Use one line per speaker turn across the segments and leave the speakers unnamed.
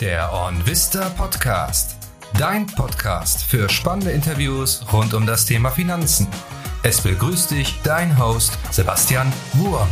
Der OnVista Podcast. Dein Podcast für spannende Interviews rund um das Thema Finanzen. Es begrüßt dich dein Host Sebastian Wurm.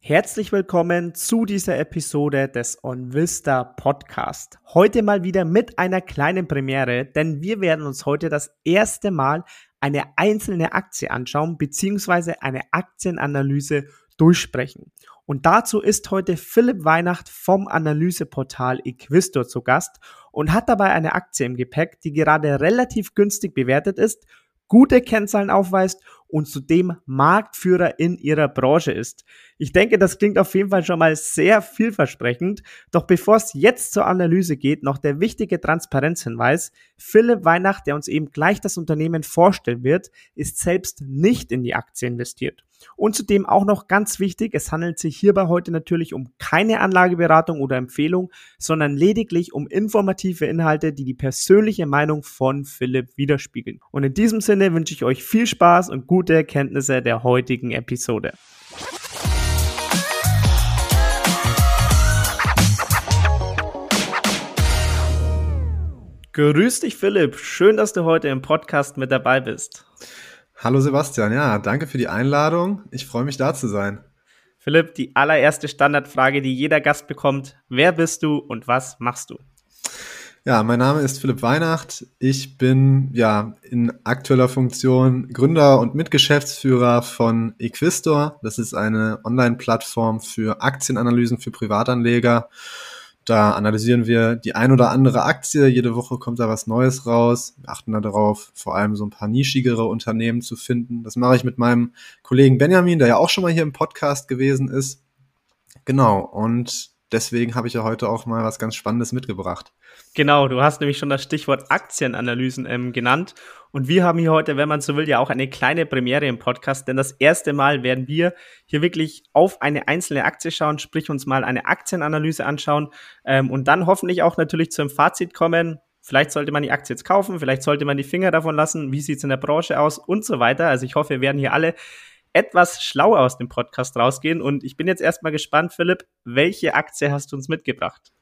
Herzlich willkommen zu dieser Episode des OnVista Podcast. Heute mal wieder mit einer kleinen Premiere, denn wir werden uns heute das erste Mal eine einzelne Aktie anschauen, beziehungsweise eine Aktienanalyse durchsprechen. Und dazu ist heute Philipp Weihnacht vom Analyseportal Equistor zu Gast und hat dabei eine Aktie im Gepäck, die gerade relativ günstig bewertet ist, gute Kennzahlen aufweist und zudem Marktführer in ihrer Branche ist. Ich denke, das klingt auf jeden Fall schon mal sehr vielversprechend. Doch bevor es jetzt zur Analyse geht, noch der wichtige Transparenzhinweis. Philipp Weihnacht, der uns eben gleich das Unternehmen vorstellen wird, ist selbst nicht in die Aktie investiert. Und zudem auch noch ganz wichtig, es handelt sich hierbei heute natürlich um keine Anlageberatung oder Empfehlung, sondern lediglich um informative Inhalte, die die persönliche Meinung von Philipp widerspiegeln. Und in diesem Sinne wünsche ich euch viel Spaß und gute Erkenntnisse der heutigen Episode. Grüß dich, Philipp. Schön, dass du heute im Podcast mit dabei bist.
Hallo Sebastian, ja, danke für die Einladung. Ich freue mich da zu sein.
Philipp, die allererste Standardfrage, die jeder Gast bekommt. Wer bist du und was machst du?
Ja, mein Name ist Philipp Weihnacht. Ich bin ja in aktueller Funktion Gründer und Mitgeschäftsführer von Equistor. Das ist eine Online-Plattform für Aktienanalysen für Privatanleger. Da analysieren wir die ein oder andere Aktie. Jede Woche kommt da was Neues raus. Wir achten da darauf, vor allem so ein paar nischigere Unternehmen zu finden. Das mache ich mit meinem Kollegen Benjamin, der ja auch schon mal hier im Podcast gewesen ist. Genau. Und deswegen habe ich ja heute auch mal was ganz Spannendes mitgebracht.
Genau, du hast nämlich schon das Stichwort Aktienanalysen ähm, genannt. Und wir haben hier heute, wenn man so will, ja auch eine kleine Premiere im Podcast, denn das erste Mal werden wir hier wirklich auf eine einzelne Aktie schauen, sprich uns mal eine Aktienanalyse anschauen ähm, und dann hoffentlich auch natürlich zum Fazit kommen. Vielleicht sollte man die Aktie jetzt kaufen, vielleicht sollte man die Finger davon lassen, wie sieht es in der Branche aus und so weiter. Also ich hoffe, wir werden hier alle etwas schlauer aus dem Podcast rausgehen. Und ich bin jetzt erstmal gespannt, Philipp, welche Aktie hast du uns mitgebracht?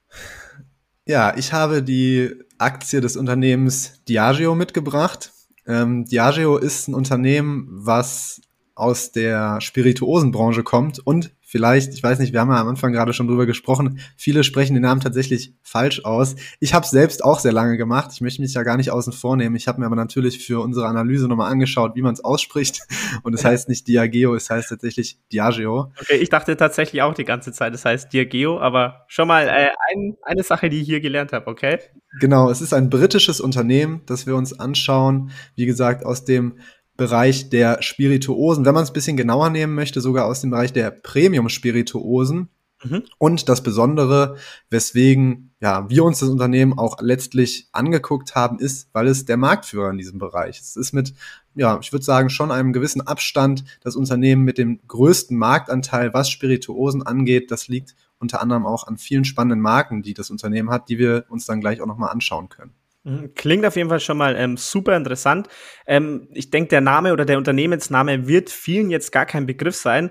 Ja, ich habe die Aktie des Unternehmens Diageo mitgebracht. Ähm, Diageo ist ein Unternehmen, was aus der Spirituosenbranche kommt und vielleicht, ich weiß nicht, wir haben ja am Anfang gerade schon drüber gesprochen, viele sprechen den Namen tatsächlich falsch aus. Ich habe es selbst auch sehr lange gemacht. Ich möchte mich ja gar nicht außen vornehmen. Ich habe mir aber natürlich für unsere Analyse nochmal angeschaut, wie man es ausspricht. Und es heißt nicht Diageo, es heißt tatsächlich Diageo.
Okay, ich dachte tatsächlich auch die ganze Zeit, es heißt Diageo, aber schon mal äh, ein, eine Sache, die ich hier gelernt habe, okay?
Genau, es ist ein britisches Unternehmen, das wir uns anschauen. Wie gesagt, aus dem Bereich der Spirituosen, wenn man es ein bisschen genauer nehmen möchte, sogar aus dem Bereich der Premium-Spirituosen. Mhm. Und das Besondere, weswegen ja, wir uns das Unternehmen auch letztlich angeguckt haben, ist, weil es der Marktführer in diesem Bereich ist. Es ist mit, ja, ich würde sagen, schon einem gewissen Abstand das Unternehmen mit dem größten Marktanteil, was Spirituosen angeht. Das liegt unter anderem auch an vielen spannenden Marken, die das Unternehmen hat, die wir uns dann gleich auch nochmal anschauen können.
Mhm, klingt auf jeden Fall schon mal ähm, super interessant. Ähm, ich denke, der Name oder der Unternehmensname wird vielen jetzt gar kein Begriff sein.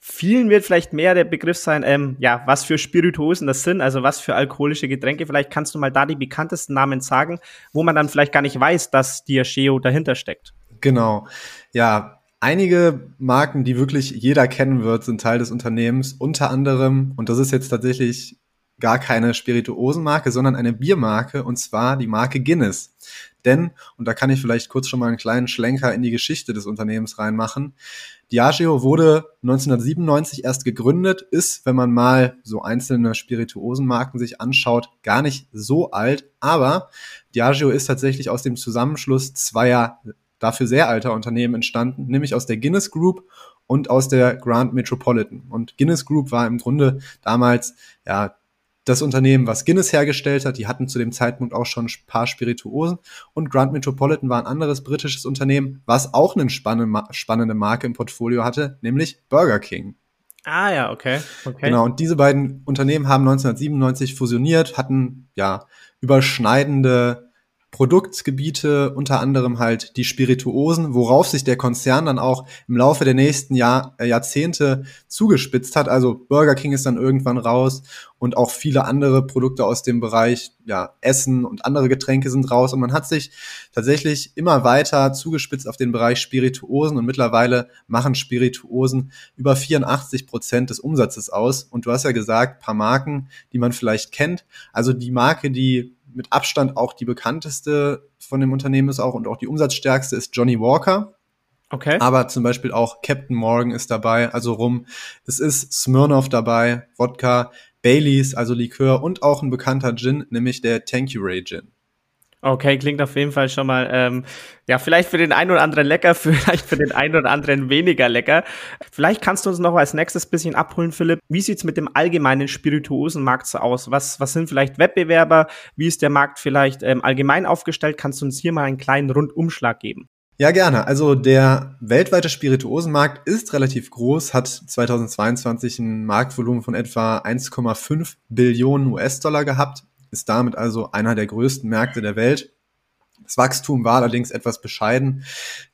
Vielen wird vielleicht mehr der Begriff sein, ähm, ja, was für Spirituosen das sind, also was für alkoholische Getränke. Vielleicht kannst du mal da die bekanntesten Namen sagen, wo man dann vielleicht gar nicht weiß, dass Diageo dahinter steckt.
Genau. Ja, einige Marken, die wirklich jeder kennen wird, sind Teil des Unternehmens. Unter anderem, und das ist jetzt tatsächlich gar keine Spirituosenmarke, sondern eine Biermarke und zwar die Marke Guinness. Denn, und da kann ich vielleicht kurz schon mal einen kleinen Schlenker in die Geschichte des Unternehmens reinmachen, Diageo wurde 1997 erst gegründet, ist, wenn man mal so einzelne Spirituosenmarken sich anschaut, gar nicht so alt, aber Diageo ist tatsächlich aus dem Zusammenschluss zweier dafür sehr alter Unternehmen entstanden, nämlich aus der Guinness Group und aus der Grand Metropolitan. Und Guinness Group war im Grunde damals ja das Unternehmen, was Guinness hergestellt hat, die hatten zu dem Zeitpunkt auch schon ein paar Spirituosen und Grand Metropolitan war ein anderes britisches Unternehmen, was auch eine spannende Marke im Portfolio hatte, nämlich Burger King.
Ah ja, okay. okay.
Genau, und diese beiden Unternehmen haben 1997 fusioniert, hatten ja überschneidende Produktgebiete, unter anderem halt die Spirituosen, worauf sich der Konzern dann auch im Laufe der nächsten Jahr, äh, Jahrzehnte zugespitzt hat. Also Burger King ist dann irgendwann raus und auch viele andere Produkte aus dem Bereich ja, Essen und andere Getränke sind raus. Und man hat sich tatsächlich immer weiter zugespitzt auf den Bereich Spirituosen und mittlerweile machen Spirituosen über 84 Prozent des Umsatzes aus. Und du hast ja gesagt, paar Marken, die man vielleicht kennt. Also die Marke, die mit Abstand auch die bekannteste von dem Unternehmen ist auch und auch die umsatzstärkste ist Johnny Walker. Okay. Aber zum Beispiel auch Captain Morgan ist dabei, also rum. Es ist Smirnoff dabei, Wodka, Baileys, also Likör und auch ein bekannter Gin, nämlich der Thank You Ray Gin.
Okay, klingt auf jeden Fall schon mal, ähm, ja, vielleicht für den einen oder anderen lecker, vielleicht für den einen oder anderen weniger lecker. Vielleicht kannst du uns noch als nächstes bisschen abholen, Philipp. Wie sieht's mit dem allgemeinen Spirituosenmarkt so aus? Was, was sind vielleicht Wettbewerber? Wie ist der Markt vielleicht ähm, allgemein aufgestellt? Kannst du uns hier mal einen kleinen Rundumschlag geben?
Ja, gerne. Also der weltweite Spirituosenmarkt ist relativ groß, hat 2022 ein Marktvolumen von etwa 1,5 Billionen US-Dollar gehabt, ist damit also einer der größten Märkte der Welt. Das Wachstum war allerdings etwas bescheiden.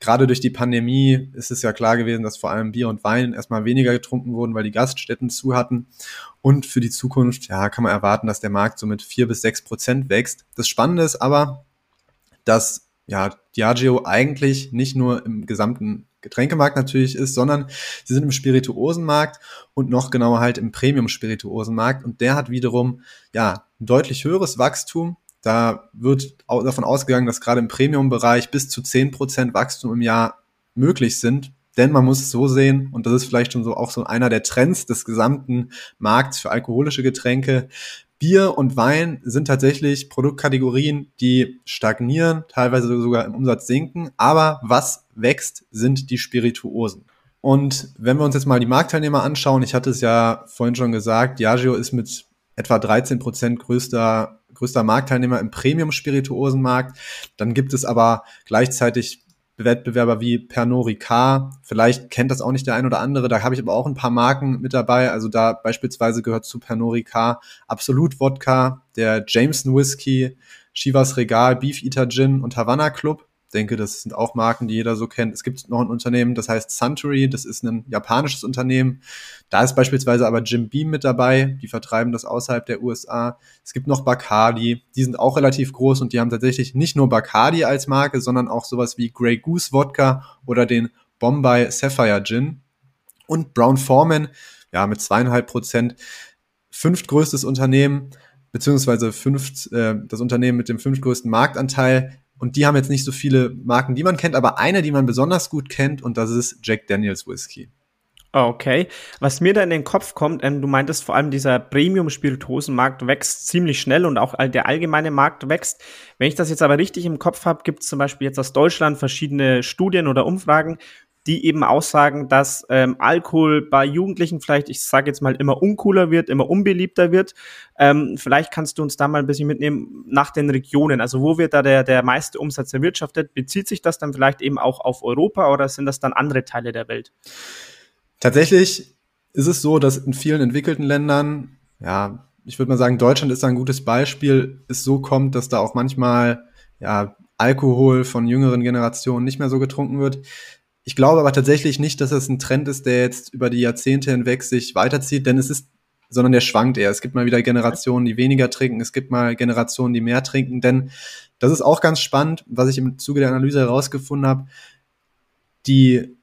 Gerade durch die Pandemie ist es ja klar gewesen, dass vor allem Bier und Wein erstmal weniger getrunken wurden, weil die Gaststätten zu hatten. Und für die Zukunft, ja, kann man erwarten, dass der Markt so mit vier bis sechs Prozent wächst. Das Spannende ist aber, dass ja, Diageo eigentlich nicht nur im gesamten Getränkemarkt natürlich ist, sondern sie sind im Spirituosenmarkt und noch genauer halt im Premium-Spirituosenmarkt und der hat wiederum ja deutlich höheres Wachstum. Da wird davon ausgegangen, dass gerade im Premium-Bereich bis zu zehn Prozent Wachstum im Jahr möglich sind. Denn man muss es so sehen, und das ist vielleicht schon so auch so einer der Trends des gesamten Markts für alkoholische Getränke. Bier und Wein sind tatsächlich Produktkategorien, die stagnieren, teilweise sogar im Umsatz sinken. Aber was wächst, sind die Spirituosen. Und wenn wir uns jetzt mal die Marktteilnehmer anschauen, ich hatte es ja vorhin schon gesagt, Diageo ist mit etwa 13 Prozent größter, größter Marktteilnehmer im Premium-Spirituosenmarkt. Dann gibt es aber gleichzeitig Wettbewerber wie Pernod Ricard. Vielleicht kennt das auch nicht der ein oder andere. Da habe ich aber auch ein paar Marken mit dabei. Also da beispielsweise gehört zu Pernod Ricard Absolut Wodka, der Jameson Whisky, Chivas Regal, Beef Eater Gin und Havana Club denke, das sind auch Marken, die jeder so kennt. Es gibt noch ein Unternehmen, das heißt Suntory, das ist ein japanisches Unternehmen. Da ist beispielsweise aber Jim Beam mit dabei, die vertreiben das außerhalb der USA. Es gibt noch Bacardi, die sind auch relativ groß und die haben tatsächlich nicht nur Bacardi als Marke, sondern auch sowas wie Grey Goose Wodka oder den Bombay Sapphire Gin. Und Brown Foreman, ja, mit zweieinhalb Prozent, fünftgrößtes Unternehmen, beziehungsweise fünft, äh, das Unternehmen mit dem fünftgrößten Marktanteil und die haben jetzt nicht so viele Marken, die man kennt, aber eine, die man besonders gut kennt, und das ist Jack Daniels Whisky.
Okay. Was mir da in den Kopf kommt, ähm, du meintest vor allem, dieser Premium-Spirituosenmarkt wächst ziemlich schnell und auch der allgemeine Markt wächst. Wenn ich das jetzt aber richtig im Kopf habe, gibt es zum Beispiel jetzt aus Deutschland verschiedene Studien oder Umfragen, die eben aussagen, dass ähm, Alkohol bei Jugendlichen vielleicht, ich sage jetzt mal, immer uncooler wird, immer unbeliebter wird. Ähm, vielleicht kannst du uns da mal ein bisschen mitnehmen nach den Regionen. Also wo wird da der, der meiste Umsatz erwirtschaftet? Bezieht sich das dann vielleicht eben auch auf Europa oder sind das dann andere Teile der Welt?
Tatsächlich ist es so, dass in vielen entwickelten Ländern, ja, ich würde mal sagen, Deutschland ist ein gutes Beispiel, es so kommt, dass da auch manchmal ja, Alkohol von jüngeren Generationen nicht mehr so getrunken wird. Ich glaube aber tatsächlich nicht, dass das ein Trend ist, der jetzt über die Jahrzehnte hinweg sich weiterzieht, denn es ist, sondern der schwankt eher. Es gibt mal wieder Generationen, die weniger trinken, es gibt mal Generationen, die mehr trinken, denn das ist auch ganz spannend, was ich im Zuge der Analyse herausgefunden habe. Die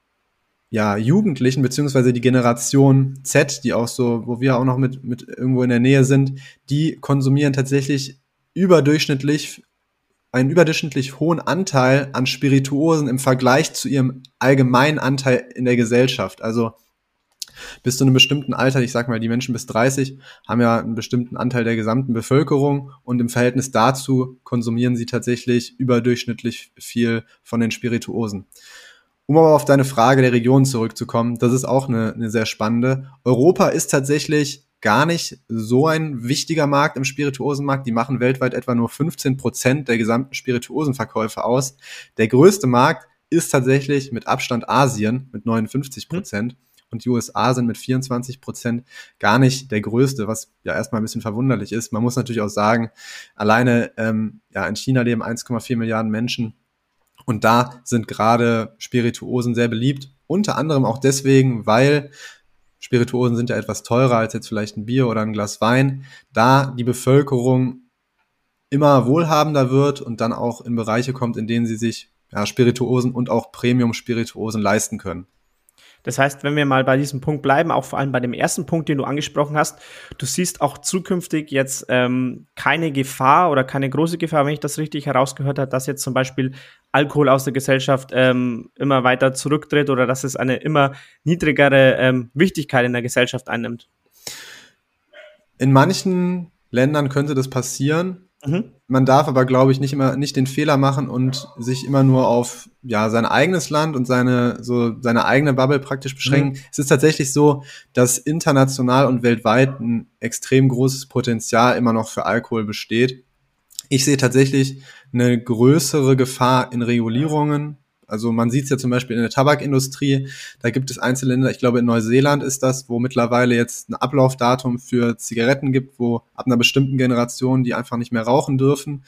ja, Jugendlichen, beziehungsweise die Generation Z, die auch so, wo wir auch noch mit, mit irgendwo in der Nähe sind, die konsumieren tatsächlich überdurchschnittlich einen überdurchschnittlich hohen Anteil an Spirituosen im Vergleich zu ihrem allgemeinen Anteil in der Gesellschaft. Also bis zu einem bestimmten Alter, ich sag mal, die Menschen bis 30 haben ja einen bestimmten Anteil der gesamten Bevölkerung und im Verhältnis dazu konsumieren sie tatsächlich überdurchschnittlich viel von den Spirituosen. Um aber auf deine Frage der Region zurückzukommen, das ist auch eine, eine sehr spannende. Europa ist tatsächlich gar nicht so ein wichtiger Markt im Spirituosenmarkt. Die machen weltweit etwa nur 15 Prozent der gesamten Spirituosenverkäufe aus. Der größte Markt ist tatsächlich mit Abstand Asien mit 59 Prozent. und die USA sind mit 24 Prozent gar nicht der größte, was ja erstmal ein bisschen verwunderlich ist. Man muss natürlich auch sagen, alleine ähm, ja, in China leben 1,4 Milliarden Menschen und da sind gerade Spirituosen sehr beliebt. Unter anderem auch deswegen, weil Spirituosen sind ja etwas teurer als jetzt vielleicht ein Bier oder ein Glas Wein. Da die Bevölkerung immer wohlhabender wird und dann auch in Bereiche kommt, in denen sie sich ja, Spirituosen und auch Premium-Spirituosen leisten können.
Das heißt, wenn wir mal bei diesem Punkt bleiben, auch vor allem bei dem ersten Punkt, den du angesprochen hast, du siehst auch zukünftig jetzt ähm, keine Gefahr oder keine große Gefahr, wenn ich das richtig herausgehört habe, dass jetzt zum Beispiel Alkohol aus der Gesellschaft ähm, immer weiter zurücktritt oder dass es eine immer niedrigere ähm, Wichtigkeit in der Gesellschaft einnimmt.
In manchen Ländern könnte das passieren. Mhm. Man darf aber, glaube ich, nicht immer nicht den Fehler machen und sich immer nur auf ja sein eigenes Land und seine so seine eigene Bubble praktisch beschränken. Mhm. Es ist tatsächlich so, dass international und weltweit ein extrem großes Potenzial immer noch für Alkohol besteht. Ich sehe tatsächlich eine größere Gefahr in Regulierungen, also man sieht es ja zum Beispiel in der Tabakindustrie, da gibt es einzelne Länder, ich glaube in Neuseeland ist das, wo mittlerweile jetzt ein Ablaufdatum für Zigaretten gibt, wo ab einer bestimmten Generation die einfach nicht mehr rauchen dürfen.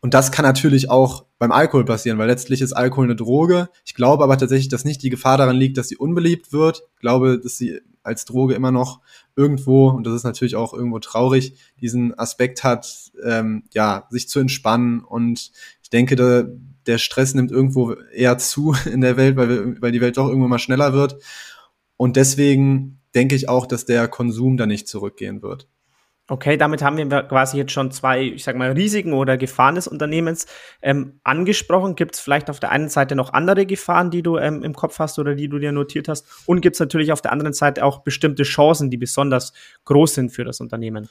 Und das kann natürlich auch beim Alkohol passieren, weil letztlich ist Alkohol eine Droge. Ich glaube aber tatsächlich, dass nicht die Gefahr daran liegt, dass sie unbeliebt wird. Ich glaube, dass sie als Droge immer noch irgendwo, und das ist natürlich auch irgendwo traurig, diesen Aspekt hat, ähm, ja, sich zu entspannen. Und ich denke, da, der Stress nimmt irgendwo eher zu in der Welt, weil, weil die Welt doch irgendwo mal schneller wird. Und deswegen denke ich auch, dass der Konsum da nicht zurückgehen wird.
Okay, damit haben wir quasi jetzt schon zwei, ich sag mal, Risiken oder Gefahren des Unternehmens ähm, angesprochen. Gibt es vielleicht auf der einen Seite noch andere Gefahren, die du ähm, im Kopf hast oder die du dir notiert hast? Und gibt es natürlich auf der anderen Seite auch bestimmte Chancen, die besonders groß sind für das Unternehmen?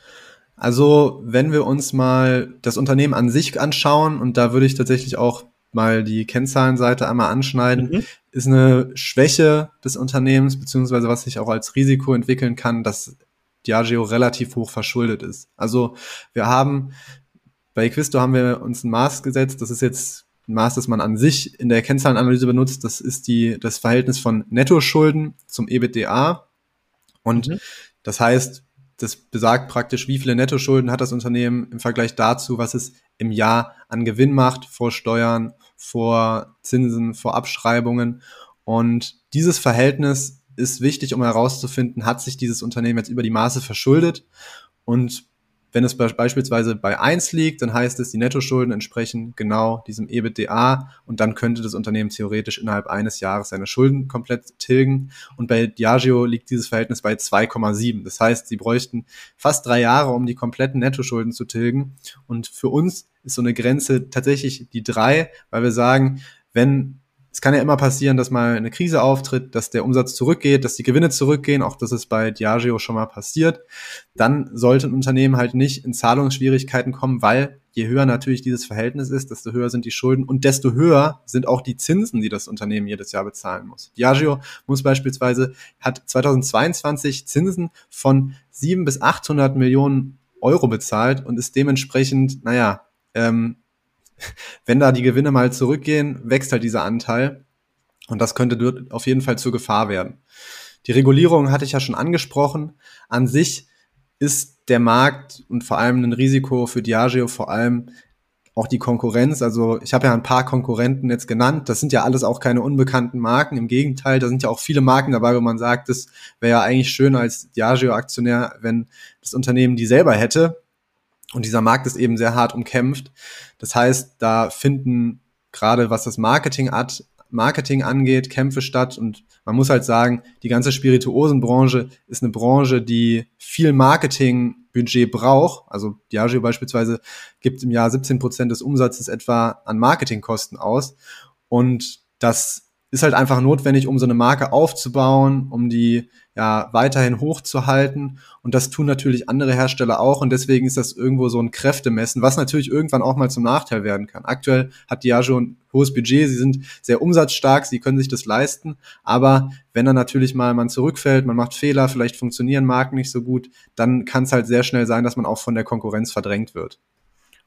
Also, wenn wir uns mal das Unternehmen an sich anschauen, und da würde ich tatsächlich auch mal die Kennzahlenseite einmal anschneiden, mhm. ist eine Schwäche des Unternehmens, beziehungsweise was sich auch als Risiko entwickeln kann, dass Diageo relativ hoch verschuldet ist. Also wir haben bei Equisto haben wir uns ein Maß gesetzt, das ist jetzt ein Maß, das man an sich in der Kennzahlenanalyse benutzt, das ist die, das Verhältnis von Nettoschulden zum EBITDA. Und mhm. das heißt, das besagt praktisch, wie viele Nettoschulden hat das Unternehmen im Vergleich dazu, was es im Jahr an Gewinn macht, vor Steuern, vor Zinsen, vor Abschreibungen. Und dieses Verhältnis ist wichtig, um herauszufinden, hat sich dieses Unternehmen jetzt über die Maße verschuldet und wenn es beispielsweise bei eins liegt, dann heißt es, die Nettoschulden entsprechen genau diesem EBITDA und dann könnte das Unternehmen theoretisch innerhalb eines Jahres seine Schulden komplett tilgen. Und bei Diageo liegt dieses Verhältnis bei 2,7. Das heißt, sie bräuchten fast drei Jahre, um die kompletten Nettoschulden zu tilgen. Und für uns ist so eine Grenze tatsächlich die drei, weil wir sagen, wenn es kann ja immer passieren, dass mal eine Krise auftritt, dass der Umsatz zurückgeht, dass die Gewinne zurückgehen, auch das ist bei Diageo schon mal passiert. Dann sollte ein Unternehmen halt nicht in Zahlungsschwierigkeiten kommen, weil je höher natürlich dieses Verhältnis ist, desto höher sind die Schulden und desto höher sind auch die Zinsen, die das Unternehmen jedes Jahr bezahlen muss. Diageo muss beispielsweise, hat 2022 Zinsen von 7 bis 800 Millionen Euro bezahlt und ist dementsprechend, naja, ähm, wenn da die Gewinne mal zurückgehen, wächst halt dieser Anteil. Und das könnte dort auf jeden Fall zur Gefahr werden. Die Regulierung hatte ich ja schon angesprochen. An sich ist der Markt und vor allem ein Risiko für Diageo vor allem auch die Konkurrenz. Also ich habe ja ein paar Konkurrenten jetzt genannt. Das sind ja alles auch keine unbekannten Marken. Im Gegenteil, da sind ja auch viele Marken dabei, wo man sagt, das wäre ja eigentlich schön als Diageo-Aktionär, wenn das Unternehmen die selber hätte. Und dieser Markt ist eben sehr hart umkämpft. Das heißt, da finden gerade was das Marketing, hat, Marketing angeht, Kämpfe statt. Und man muss halt sagen, die ganze Spirituosenbranche ist eine Branche, die viel Marketingbudget braucht. Also Diageo beispielsweise gibt im Jahr 17 Prozent des Umsatzes etwa an Marketingkosten aus. Und das ist halt einfach notwendig, um so eine Marke aufzubauen, um die ja weiterhin hochzuhalten. Und das tun natürlich andere Hersteller auch. Und deswegen ist das irgendwo so ein Kräftemessen, was natürlich irgendwann auch mal zum Nachteil werden kann. Aktuell hat Diageo ein hohes Budget, sie sind sehr umsatzstark, sie können sich das leisten. Aber wenn dann natürlich mal man zurückfällt, man macht Fehler, vielleicht funktionieren Marken nicht so gut, dann kann es halt sehr schnell sein, dass man auch von der Konkurrenz verdrängt wird.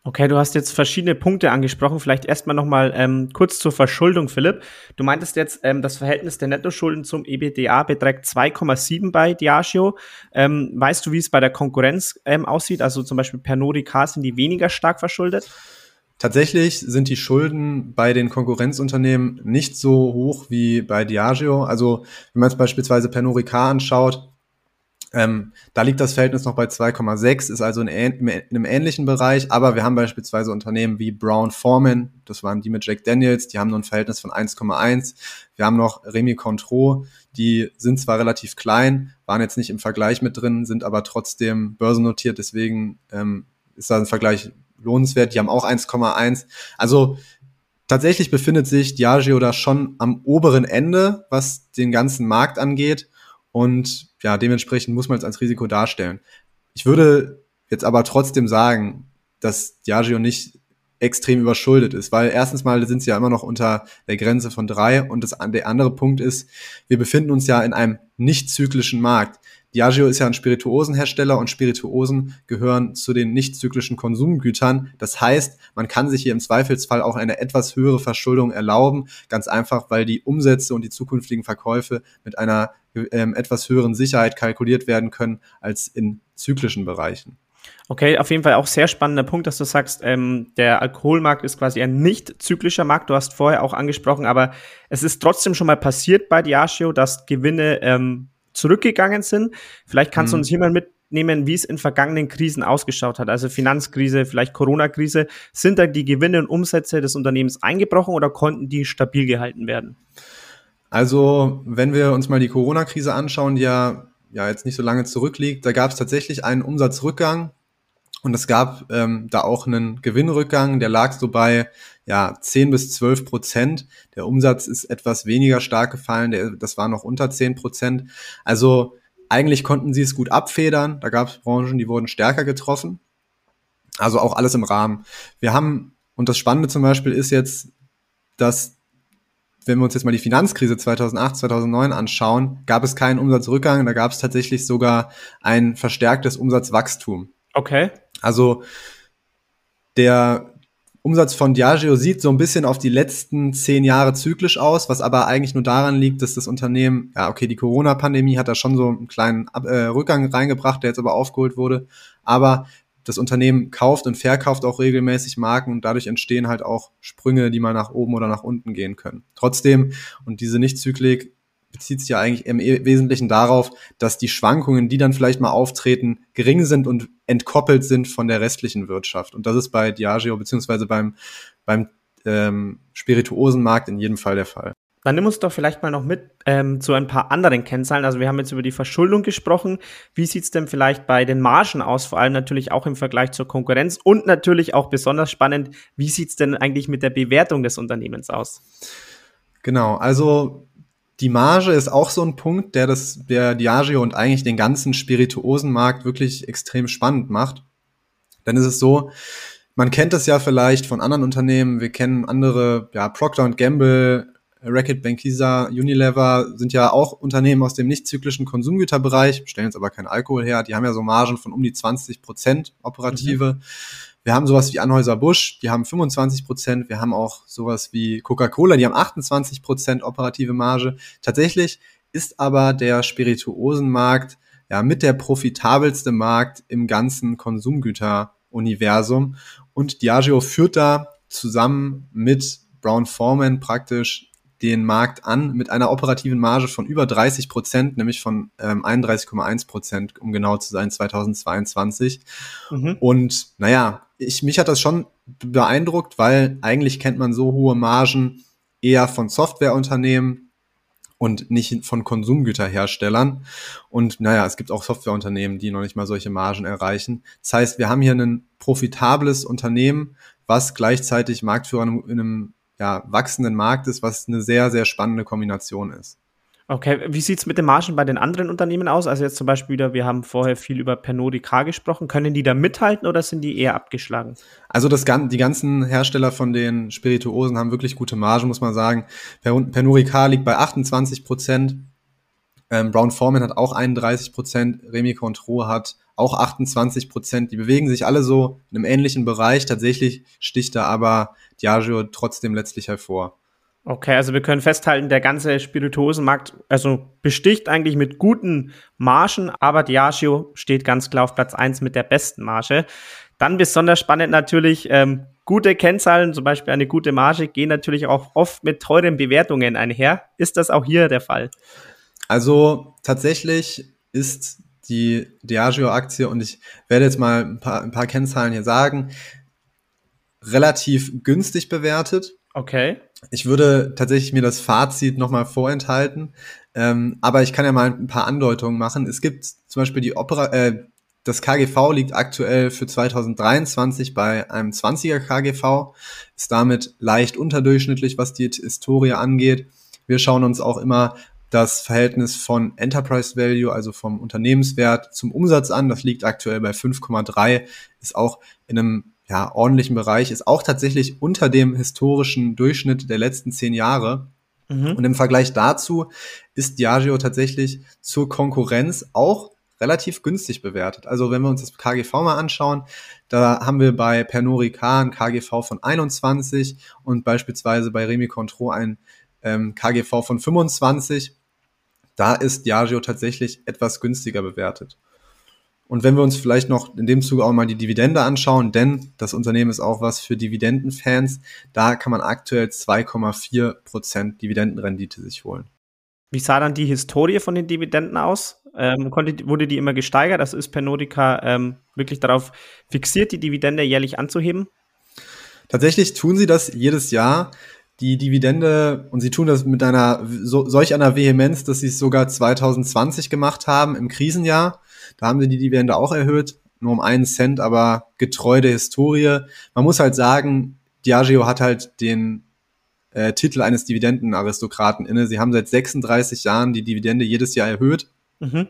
Okay, du hast jetzt verschiedene Punkte angesprochen. Vielleicht erstmal nochmal ähm, kurz zur Verschuldung, Philipp. Du meintest jetzt, ähm, das Verhältnis der Nettoschulden zum EBDA beträgt 2,7 bei Diageo. Ähm, weißt du, wie es bei der Konkurrenz ähm, aussieht? Also zum Beispiel Pernod Ricard sind die weniger stark verschuldet?
Tatsächlich sind die Schulden bei den Konkurrenzunternehmen nicht so hoch wie bei Diageo. Also wenn man jetzt beispielsweise Pernod Ricard anschaut, ähm, da liegt das Verhältnis noch bei 2,6, ist also in, in, einem ähnlichen Bereich, aber wir haben beispielsweise Unternehmen wie Brown Forman, das waren die mit Jack Daniels, die haben nur ein Verhältnis von 1,1. Wir haben noch Remy Contro, die sind zwar relativ klein, waren jetzt nicht im Vergleich mit drin, sind aber trotzdem börsennotiert, deswegen ähm, ist da ein Vergleich lohnenswert. Die haben auch 1,1. Also tatsächlich befindet sich Diageo da schon am oberen Ende, was den ganzen Markt angeht. Und ja, dementsprechend muss man es als Risiko darstellen. Ich würde jetzt aber trotzdem sagen, dass Diageo nicht extrem überschuldet ist, weil erstens mal sind sie ja immer noch unter der Grenze von drei und das, der andere Punkt ist, wir befinden uns ja in einem nicht zyklischen Markt. Diageo ist ja ein Spirituosenhersteller und Spirituosen gehören zu den nicht zyklischen Konsumgütern. Das heißt, man kann sich hier im Zweifelsfall auch eine etwas höhere Verschuldung erlauben, ganz einfach, weil die Umsätze und die zukünftigen Verkäufe mit einer ähm, etwas höheren Sicherheit kalkuliert werden können als in zyklischen Bereichen.
Okay, auf jeden Fall auch sehr spannender Punkt, dass du sagst, ähm, der Alkoholmarkt ist quasi ein nicht zyklischer Markt. Du hast vorher auch angesprochen, aber es ist trotzdem schon mal passiert bei Diageo, dass Gewinne ähm, zurückgegangen sind. Vielleicht kannst mhm. du uns hier mal mitnehmen, wie es in vergangenen Krisen ausgeschaut hat. Also Finanzkrise, vielleicht Corona-Krise. Sind da die Gewinne und Umsätze des Unternehmens eingebrochen oder konnten die stabil gehalten werden?
Also, wenn wir uns mal die Corona-Krise anschauen, die ja, ja jetzt nicht so lange zurückliegt, da gab es tatsächlich einen Umsatzrückgang und es gab ähm, da auch einen Gewinnrückgang, der lag so bei ja, 10 bis 12 Prozent. Der Umsatz ist etwas weniger stark gefallen, der, das war noch unter 10 Prozent. Also eigentlich konnten sie es gut abfedern. Da gab es Branchen, die wurden stärker getroffen. Also auch alles im Rahmen. Wir haben, und das Spannende zum Beispiel ist jetzt, dass wenn wir uns jetzt mal die Finanzkrise 2008, 2009 anschauen, gab es keinen Umsatzrückgang, da gab es tatsächlich sogar ein verstärktes Umsatzwachstum.
Okay.
Also der Umsatz von Diageo sieht so ein bisschen auf die letzten zehn Jahre zyklisch aus, was aber eigentlich nur daran liegt, dass das Unternehmen, ja, okay, die Corona-Pandemie hat da schon so einen kleinen äh, Rückgang reingebracht, der jetzt aber aufgeholt wurde. Aber das Unternehmen kauft und verkauft auch regelmäßig Marken und dadurch entstehen halt auch Sprünge, die mal nach oben oder nach unten gehen können. Trotzdem, und diese Nicht-Zyklik bezieht sich ja eigentlich im Wesentlichen darauf, dass die Schwankungen, die dann vielleicht mal auftreten, gering sind und entkoppelt sind von der restlichen Wirtschaft. Und das ist bei Diageo beziehungsweise beim, beim ähm, Spirituosenmarkt in jedem Fall der Fall.
Dann nimm uns doch vielleicht mal noch mit ähm, zu ein paar anderen Kennzahlen. Also wir haben jetzt über die Verschuldung gesprochen. Wie sieht's denn vielleicht bei den Margen aus? Vor allem natürlich auch im Vergleich zur Konkurrenz und natürlich auch besonders spannend, wie sieht's denn eigentlich mit der Bewertung des Unternehmens aus?
Genau, also die Marge ist auch so ein Punkt, der das, der Diageo und eigentlich den ganzen Spirituosenmarkt wirklich extrem spannend macht. Dann ist es so, man kennt es ja vielleicht von anderen Unternehmen. Wir kennen andere, ja, Procter Gamble, Racket Bankisa, Unilever sind ja auch Unternehmen aus dem nicht zyklischen Konsumgüterbereich, stellen jetzt aber keinen Alkohol her. Die haben ja so Margen von um die 20 Prozent operative. Mhm. Wir haben sowas wie Anhäuser Busch, die haben 25 Prozent. Wir haben auch sowas wie Coca-Cola, die haben 28 Prozent operative Marge. Tatsächlich ist aber der Spirituosenmarkt ja mit der profitabelste Markt im ganzen Konsumgüteruniversum. Und Diageo führt da zusammen mit Brown Forman praktisch den Markt an mit einer operativen Marge von über 30 Prozent, nämlich von ähm, 31,1 Prozent, um genau zu sein, 2022. Mhm. Und naja, ich, mich hat das schon beeindruckt, weil eigentlich kennt man so hohe Margen eher von Softwareunternehmen und nicht von Konsumgüterherstellern. Und naja, es gibt auch Softwareunternehmen, die noch nicht mal solche Margen erreichen. Das heißt, wir haben hier ein profitables Unternehmen, was gleichzeitig Marktführer in einem ja, wachsenden Markt ist, was eine sehr, sehr spannende Kombination ist.
Okay, wie sieht's mit den Margen bei den anderen Unternehmen aus? Also jetzt zum Beispiel wieder, wir haben vorher viel über Pernod Ricard gesprochen. Können die da mithalten oder sind die eher abgeschlagen?
Also das, die ganzen Hersteller von den Spirituosen haben wirklich gute Margen, muss man sagen. Pernod Ricard liegt bei 28 Prozent. Ähm, Brown Forman hat auch 31 Prozent. Remy Contro hat auch 28 Prozent. Die bewegen sich alle so in einem ähnlichen Bereich. Tatsächlich sticht da aber Diageo trotzdem letztlich hervor.
Okay, also wir können festhalten, der ganze Spirituosenmarkt also besticht eigentlich mit guten Margen, aber Diageo steht ganz klar auf Platz eins mit der besten Marge. Dann besonders spannend natürlich, ähm, gute Kennzahlen, zum Beispiel eine gute Marge, gehen natürlich auch oft mit teuren Bewertungen einher. Ist das auch hier der Fall?
Also tatsächlich ist die Diageo-Aktie, und ich werde jetzt mal ein paar, ein paar Kennzahlen hier sagen, relativ günstig bewertet.
Okay.
Ich würde tatsächlich mir das Fazit nochmal vorenthalten, ähm, aber ich kann ja mal ein paar Andeutungen machen. Es gibt zum Beispiel die Opera, äh, das KGV liegt aktuell für 2023 bei einem 20er KGV, ist damit leicht unterdurchschnittlich, was die Historie angeht. Wir schauen uns auch immer das Verhältnis von Enterprise Value, also vom Unternehmenswert zum Umsatz an. Das liegt aktuell bei 5,3, ist auch in einem ja, ordentlichen Bereich, ist auch tatsächlich unter dem historischen Durchschnitt der letzten zehn Jahre. Mhm. Und im Vergleich dazu ist Diageo tatsächlich zur Konkurrenz auch relativ günstig bewertet. Also wenn wir uns das KGV mal anschauen, da haben wir bei Pernod Ricard ein KGV von 21 und beispielsweise bei Remy Contro ein ähm, KGV von 25. Da ist Diageo tatsächlich etwas günstiger bewertet. Und wenn wir uns vielleicht noch in dem Zuge auch mal die Dividende anschauen, denn das Unternehmen ist auch was für Dividendenfans, da kann man aktuell 2,4 Prozent Dividendenrendite sich holen.
Wie sah dann die Historie von den Dividenden aus? Ähm, konnte, wurde die immer gesteigert? Also ist Pernodica ähm, wirklich darauf fixiert, die Dividende jährlich anzuheben?
Tatsächlich tun sie das jedes Jahr die Dividende, und sie tun das mit einer so, solch einer Vehemenz, dass sie es sogar 2020 gemacht haben, im Krisenjahr. Da haben sie die Dividende auch erhöht, nur um einen Cent, aber getreu der Historie. Man muss halt sagen, Diageo hat halt den äh, Titel eines Dividendenaristokraten inne. Sie haben seit 36 Jahren die Dividende jedes Jahr erhöht. Mhm.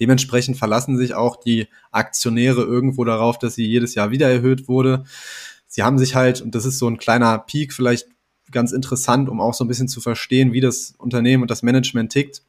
Dementsprechend verlassen sich auch die Aktionäre irgendwo darauf, dass sie jedes Jahr wieder erhöht wurde. Sie haben sich halt, und das ist so ein kleiner Peak, vielleicht ganz interessant, um auch so ein bisschen zu verstehen, wie das Unternehmen und das Management tickt.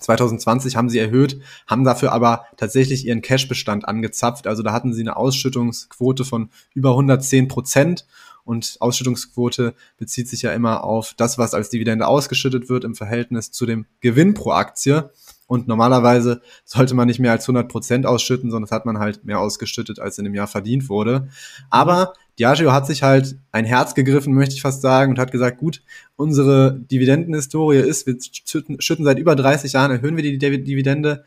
2020 haben sie erhöht, haben dafür aber tatsächlich ihren Cashbestand angezapft. Also da hatten sie eine Ausschüttungsquote von über 110 Prozent. Und Ausschüttungsquote bezieht sich ja immer auf das, was als Dividende ausgeschüttet wird im Verhältnis zu dem Gewinn pro Aktie. Und normalerweise sollte man nicht mehr als 100 Prozent ausschütten, sondern das hat man halt mehr ausgeschüttet, als in dem Jahr verdient wurde. Aber Diageo hat sich halt ein Herz gegriffen, möchte ich fast sagen, und hat gesagt, gut, unsere Dividendenhistorie ist, wir schütten, seit über 30 Jahren, erhöhen wir die Dividende.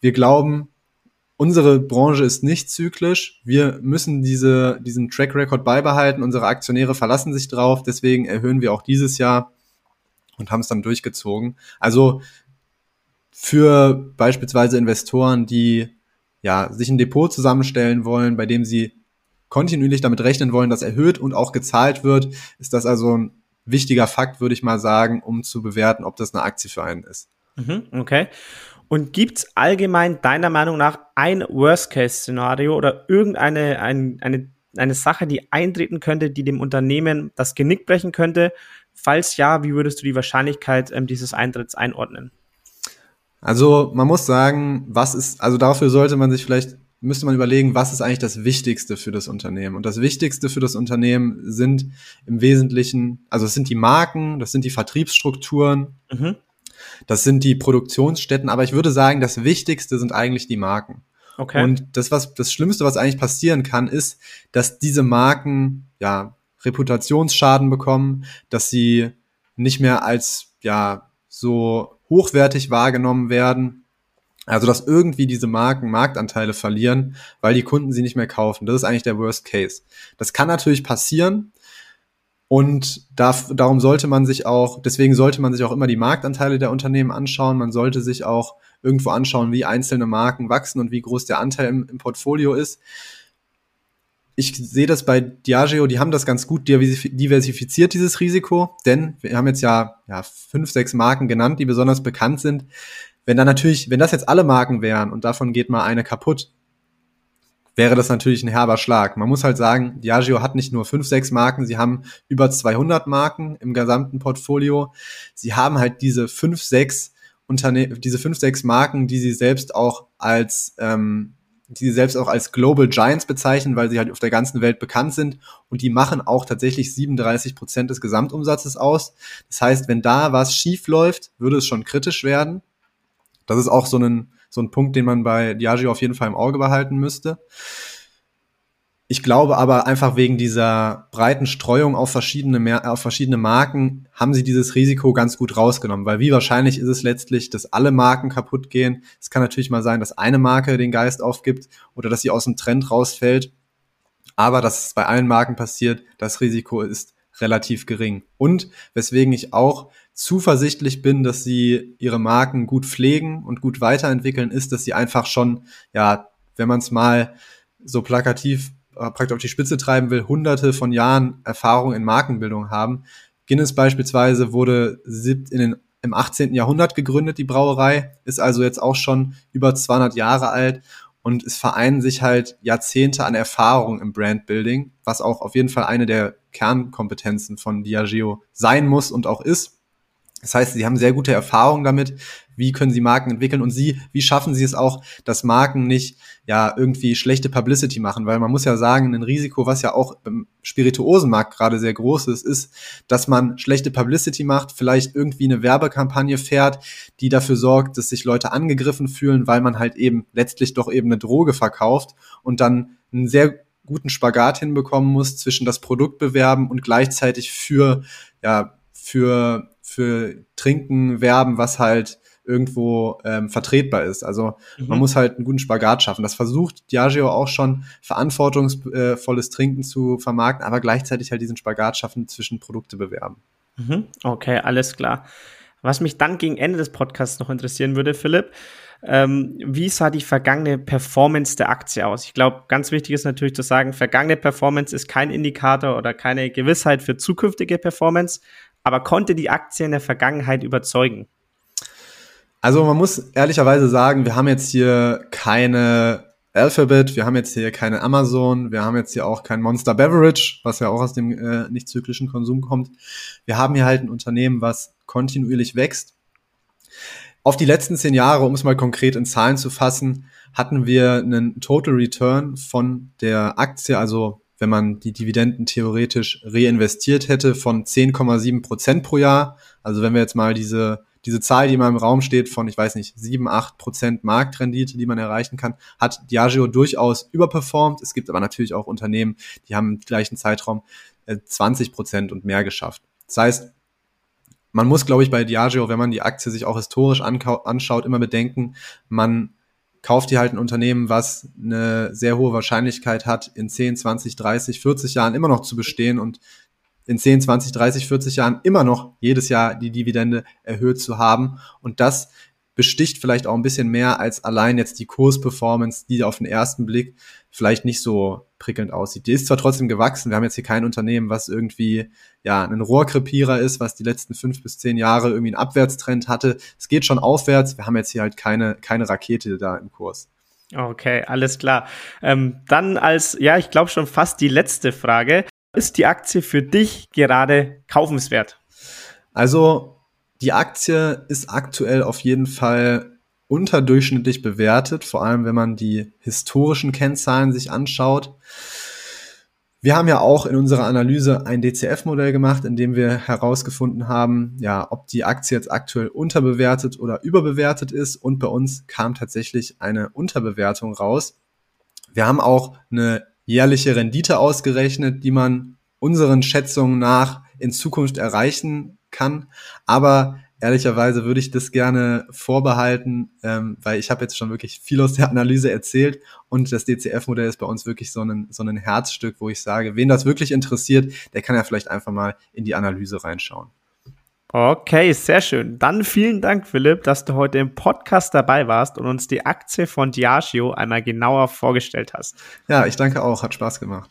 Wir glauben, unsere Branche ist nicht zyklisch. Wir müssen diese, diesen Track Record beibehalten. Unsere Aktionäre verlassen sich drauf. Deswegen erhöhen wir auch dieses Jahr und haben es dann durchgezogen. Also für beispielsweise Investoren, die ja, sich ein Depot zusammenstellen wollen, bei dem sie kontinuierlich damit rechnen wollen, dass erhöht und auch gezahlt wird, ist das also ein wichtiger Fakt, würde ich mal sagen, um zu bewerten, ob das eine Aktie für einen ist.
Mhm, okay. Und gibt es allgemein deiner Meinung nach ein Worst-Case-Szenario oder irgendeine ein, eine, eine Sache, die eintreten könnte, die dem Unternehmen das Genick brechen könnte? Falls ja, wie würdest du die Wahrscheinlichkeit ähm, dieses Eintritts einordnen?
Also man muss sagen, was ist, also dafür sollte man sich vielleicht müsste man überlegen, was ist eigentlich das Wichtigste für das Unternehmen? Und das Wichtigste für das Unternehmen sind im Wesentlichen, also es sind die Marken, das sind die Vertriebsstrukturen, mhm. das sind die Produktionsstätten, aber ich würde sagen, das Wichtigste sind eigentlich die Marken. Okay. Und das, was, das Schlimmste, was eigentlich passieren kann, ist, dass diese Marken, ja, Reputationsschaden bekommen, dass sie nicht mehr als, ja, so hochwertig wahrgenommen werden also, dass irgendwie diese Marken Marktanteile verlieren, weil die Kunden sie nicht mehr kaufen. Das ist eigentlich der Worst Case. Das kann natürlich passieren. Und darf, darum sollte man sich auch, deswegen sollte man sich auch immer die Marktanteile der Unternehmen anschauen. Man sollte sich auch irgendwo anschauen, wie einzelne Marken wachsen und wie groß der Anteil im, im Portfolio ist. Ich sehe das bei Diageo, die haben das ganz gut diversifiziert, dieses Risiko, denn wir haben jetzt ja, ja fünf, sechs Marken genannt, die besonders bekannt sind. Wenn dann natürlich, wenn das jetzt alle Marken wären und davon geht mal eine kaputt, wäre das natürlich ein herber Schlag. Man muss halt sagen, Diageo hat nicht nur fünf, sechs Marken, sie haben über 200 Marken im gesamten Portfolio. Sie haben halt diese fünf, sechs Unternehmen, diese fünf, sechs Marken, die sie selbst auch als ähm, die sie selbst auch als Global Giants bezeichnen, weil sie halt auf der ganzen Welt bekannt sind und die machen auch tatsächlich 37 Prozent des Gesamtumsatzes aus. Das heißt, wenn da was schief läuft, würde es schon kritisch werden. Das ist auch so ein, so ein Punkt, den man bei Diageo auf jeden Fall im Auge behalten müsste. Ich glaube aber einfach wegen dieser breiten Streuung auf verschiedene, auf verschiedene Marken haben sie dieses Risiko ganz gut rausgenommen, weil wie wahrscheinlich ist es letztlich, dass alle Marken kaputt gehen. Es kann natürlich mal sein, dass eine Marke den Geist aufgibt oder dass sie aus dem Trend rausfällt. Aber dass es bei allen Marken passiert, das Risiko ist relativ gering. Und weswegen ich auch zuversichtlich bin, dass sie ihre Marken gut pflegen und gut weiterentwickeln, ist, dass sie einfach schon, ja, wenn man es mal so plakativ praktisch auf die Spitze treiben will, hunderte von Jahren Erfahrung in Markenbildung haben. Guinness beispielsweise wurde in den, im 18. Jahrhundert gegründet, die Brauerei, ist also jetzt auch schon über 200 Jahre alt und es vereinen sich halt Jahrzehnte an Erfahrung im Brandbuilding, was auch auf jeden Fall eine der Kernkompetenzen von Diageo sein muss und auch ist. Das heißt, sie haben sehr gute Erfahrungen damit, wie können sie Marken entwickeln und sie, wie schaffen sie es auch, dass Marken nicht ja irgendwie schlechte Publicity machen, weil man muss ja sagen, ein Risiko, was ja auch im Spirituosenmarkt gerade sehr groß ist, ist, dass man schlechte Publicity macht, vielleicht irgendwie eine Werbekampagne fährt, die dafür sorgt, dass sich Leute angegriffen fühlen, weil man halt eben letztlich doch eben eine Droge verkauft und dann einen sehr guten Spagat hinbekommen muss zwischen das Produkt bewerben und gleichzeitig für ja für für Trinken werben, was halt irgendwo ähm, vertretbar ist. Also mhm. man muss halt einen guten Spagat schaffen. Das versucht Diageo auch schon verantwortungsvolles Trinken zu vermarkten, aber gleichzeitig halt diesen Spagat schaffen zwischen Produkte bewerben.
Mhm. Okay, alles klar. Was mich dann gegen Ende des Podcasts noch interessieren würde, Philipp, ähm, wie sah die vergangene Performance der Aktie aus? Ich glaube, ganz wichtig ist natürlich zu sagen, vergangene Performance ist kein Indikator oder keine Gewissheit für zukünftige Performance, aber konnte die Aktie in der Vergangenheit überzeugen?
Also man muss ehrlicherweise sagen, wir haben jetzt hier keine Alphabet, wir haben jetzt hier keine Amazon, wir haben jetzt hier auch kein Monster Beverage, was ja auch aus dem äh, nicht zyklischen Konsum kommt. Wir haben hier halt ein Unternehmen, was kontinuierlich wächst. Auf die letzten zehn Jahre, um es mal konkret in Zahlen zu fassen, hatten wir einen Total Return von der Aktie, also wenn man die Dividenden theoretisch reinvestiert hätte, von 10,7 Prozent pro Jahr. Also wenn wir jetzt mal diese, diese Zahl, die mal im Raum steht, von, ich weiß nicht, 7, 8 Prozent Marktrendite, die man erreichen kann, hat Diageo durchaus überperformt. Es gibt aber natürlich auch Unternehmen, die haben im gleichen Zeitraum 20 äh, Prozent und mehr geschafft. Das heißt, man muss, glaube ich, bei Diageo, wenn man die Aktie sich auch historisch anschaut, immer bedenken, man kauft ihr halt ein Unternehmen, was eine sehr hohe Wahrscheinlichkeit hat, in 10, 20, 30, 40 Jahren immer noch zu bestehen und in 10, 20, 30, 40 Jahren immer noch jedes Jahr die Dividende erhöht zu haben. Und das besticht vielleicht auch ein bisschen mehr als allein jetzt die Kursperformance, die auf den ersten Blick vielleicht nicht so prickelnd aussieht. Die ist zwar trotzdem gewachsen, wir haben jetzt hier kein Unternehmen, was irgendwie ja ein Rohrkrepierer ist, was die letzten fünf bis zehn Jahre irgendwie einen Abwärtstrend hatte. Es geht schon aufwärts, wir haben jetzt hier halt keine, keine Rakete da im Kurs.
Okay, alles klar. Ähm, dann als, ja, ich glaube schon fast die letzte Frage. Ist die Aktie für dich gerade kaufenswert?
Also, die Aktie ist aktuell auf jeden Fall unterdurchschnittlich bewertet, vor allem wenn man die historischen Kennzahlen sich anschaut. Wir haben ja auch in unserer Analyse ein DCF-Modell gemacht, in dem wir herausgefunden haben, ja, ob die Aktie jetzt aktuell unterbewertet oder überbewertet ist. Und bei uns kam tatsächlich eine Unterbewertung raus. Wir haben auch eine jährliche Rendite ausgerechnet, die man unseren Schätzungen nach in Zukunft erreichen kann. Aber ehrlicherweise würde ich das gerne vorbehalten, ähm, weil ich habe jetzt schon wirklich viel aus der Analyse erzählt und das DCF-Modell ist bei uns wirklich so ein, so ein Herzstück, wo ich sage, wen das wirklich interessiert, der kann ja vielleicht einfach mal in die Analyse reinschauen.
Okay, sehr schön. Dann vielen Dank, Philipp, dass du heute im Podcast dabei warst und uns die Aktie von Diageo einmal genauer vorgestellt hast.
Ja, ich danke auch, hat Spaß gemacht.